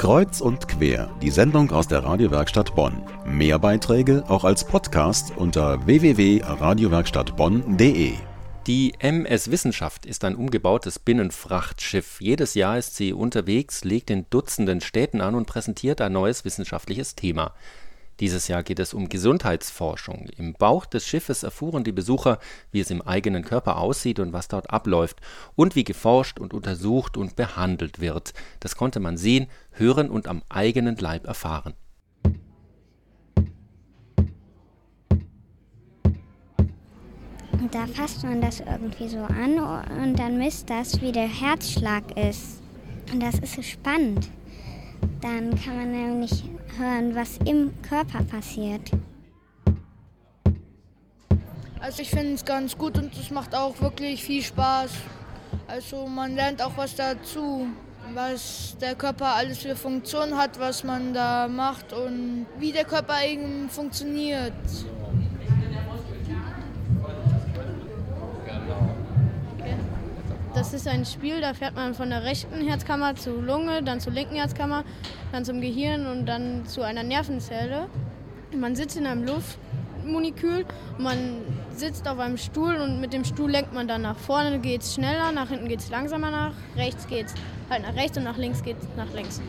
Kreuz und quer, die Sendung aus der Radiowerkstatt Bonn. Mehr Beiträge auch als Podcast unter www.radiowerkstattbonn.de. Die MS Wissenschaft ist ein umgebautes Binnenfrachtschiff. Jedes Jahr ist sie unterwegs, legt in Dutzenden Städten an und präsentiert ein neues wissenschaftliches Thema. Dieses Jahr geht es um Gesundheitsforschung. Im Bauch des Schiffes erfuhren die Besucher, wie es im eigenen Körper aussieht und was dort abläuft und wie geforscht und untersucht und behandelt wird. Das konnte man sehen, hören und am eigenen Leib erfahren. Und da fasst man das irgendwie so an und dann misst das, wie der Herzschlag ist. Und das ist so spannend. Dann kann man nämlich hören, was im Körper passiert. Also ich finde es ganz gut und es macht auch wirklich viel Spaß. Also man lernt auch was dazu, was der Körper alles für Funktionen hat, was man da macht und wie der Körper eben funktioniert. Das ist ein Spiel, da fährt man von der rechten Herzkammer zur Lunge, dann zur linken Herzkammer, dann zum Gehirn und dann zu einer Nervenzelle. Man sitzt in einem Luftmolekül, man sitzt auf einem Stuhl und mit dem Stuhl lenkt man dann nach vorne, geht es schneller, nach hinten geht es langsamer, nach rechts geht es halt nach rechts und nach links geht es nach links.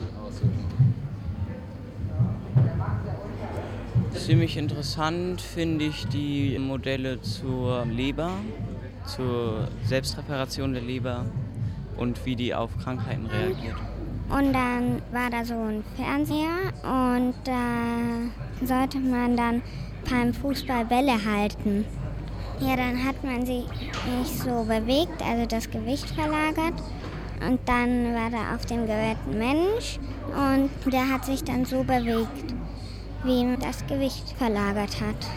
Ziemlich interessant finde ich die Modelle zur Leber zur Selbstreparation der Leber und wie die auf Krankheiten reagiert. Und dann war da so ein Fernseher und da sollte man dann beim Fußball Bälle halten. Ja, dann hat man sich nicht so bewegt, also das Gewicht verlagert. Und dann war da auf dem Gerät ein Mensch und der hat sich dann so bewegt, wie das Gewicht verlagert hat.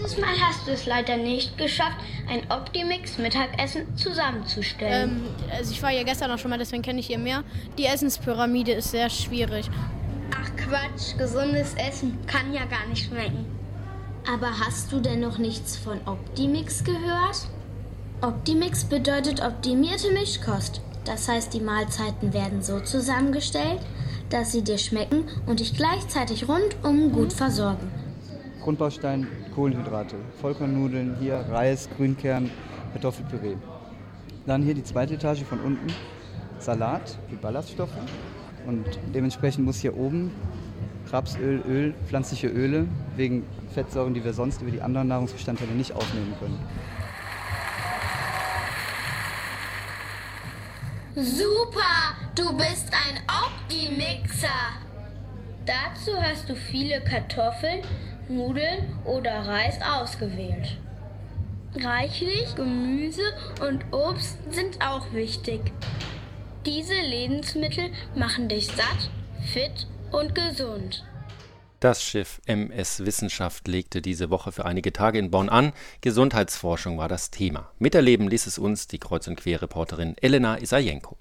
Dieses Mal hast du es leider nicht geschafft, ein Optimix Mittagessen zusammenzustellen. Ähm, also ich war ja gestern auch schon mal, deswegen kenne ich hier mehr. Die Essenspyramide ist sehr schwierig. Ach Quatsch, gesundes Essen kann ja gar nicht schmecken. Aber hast du denn noch nichts von Optimix gehört? Optimix bedeutet optimierte Mischkost. Das heißt, die Mahlzeiten werden so zusammengestellt, dass sie dir schmecken und dich gleichzeitig rundum gut versorgen. Grundbaustein Kohlenhydrate, Vollkornnudeln, hier Reis, Grünkern, Kartoffelpüree. Dann hier die zweite Etage von unten Salat, die Ballaststoffe. Und dementsprechend muss hier oben Rapsöl, Öl, pflanzliche Öle wegen Fettsäuren, die wir sonst über die anderen Nahrungsbestandteile nicht aufnehmen können. Super, du bist ein Optimixer. Dazu hast du viele Kartoffeln, Nudeln oder Reis ausgewählt. Reichlich Gemüse und Obst sind auch wichtig. Diese Lebensmittel machen dich satt, fit und gesund. Das Schiff MS Wissenschaft legte diese Woche für einige Tage in Bonn an. Gesundheitsforschung war das Thema. Miterleben ließ es uns die Kreuz- und Querreporterin Elena Isajenko.